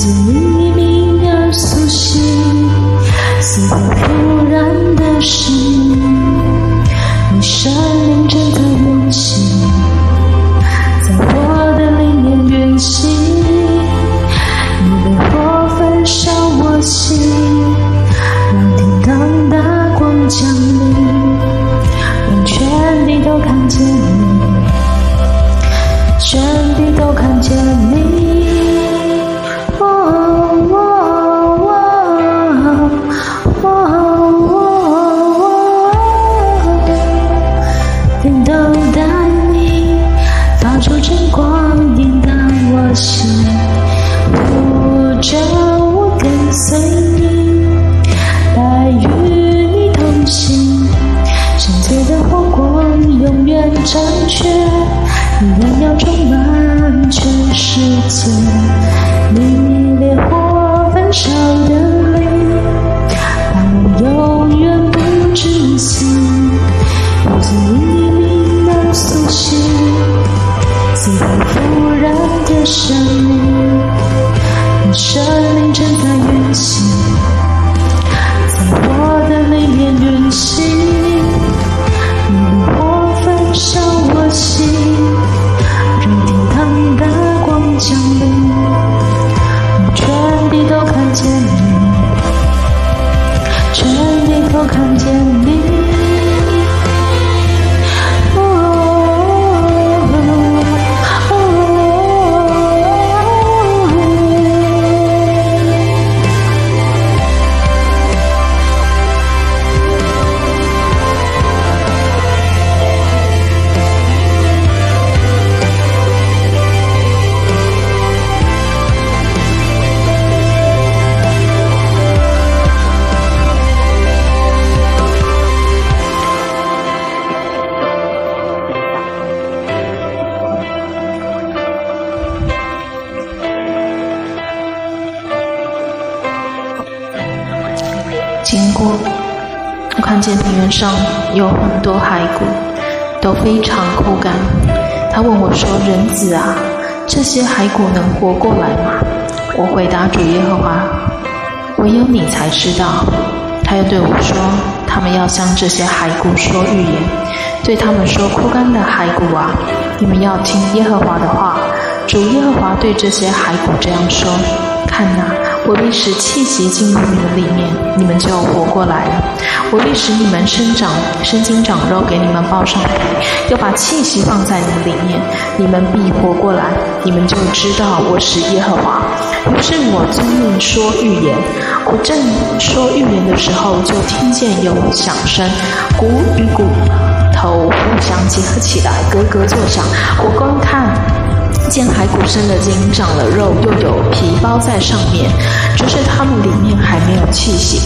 Zoom. 世界。你烈火焚烧的我看见看见平原上有很多骸骨，都非常枯干。他问我说：“人子啊，这些骸骨能活过来吗？”我回答主耶和华：“唯有你才知道。”他又对我说：“他们要向这些骸骨说预言，对他们说：枯干的骸骨啊，你们要听耶和华的话。主耶和华对这些骸骨这样说：看哪。”我必使气息进入你们里面，你们就活过来了。我必使你们生长，生筋长肉，给你们包上皮，又把气息放在你们里面，你们必活过来。你们就知道我是耶和华。于是我遵命说预言。我正说预言的时候，就听见有响声，骨与骨头互相结合起来，咯咯作响。我观看。见骸骨生了筋，长了肉，又有皮包在上面，只是他们里面还没有气息。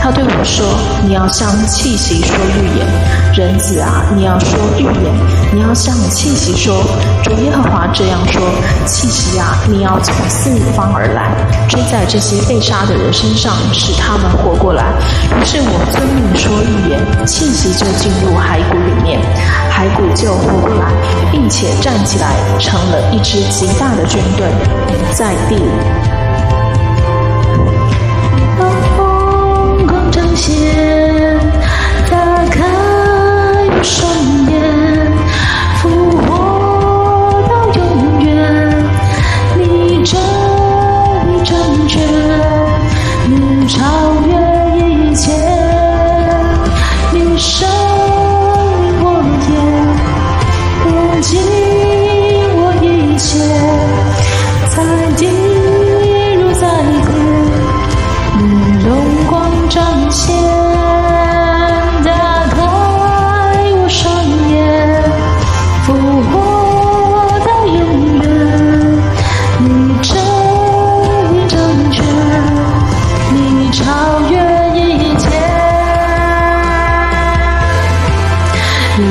他对我说：“你要向气息说预言，人子啊，你要说预言，你要向气息说，主耶和这样说：气息啊，你要从四方而来，追在这些被杀的人身上，使他们活过来。于是我遵命说预言，气息就进入骸骨里面，骸骨就活过来，并且站起来，成了一支极大的军队，在地里。”打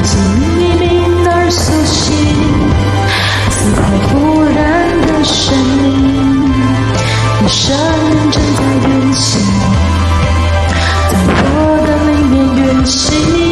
从黎明而苏醒此刻忽然的声音你身影正在远行在我的里面远行。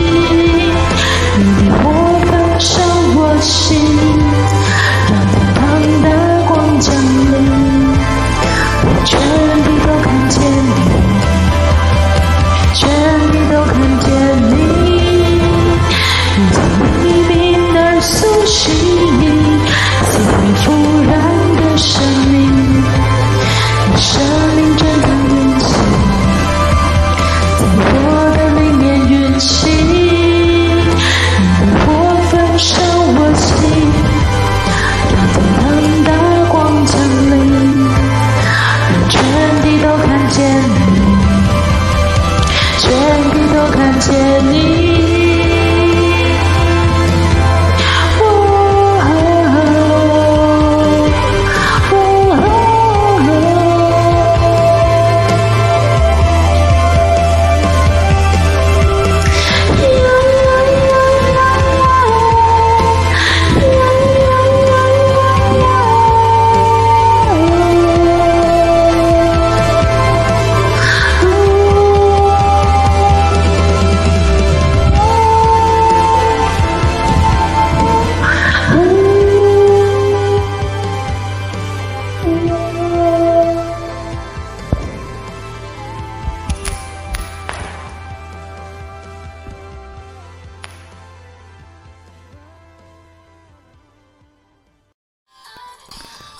全部都看见你。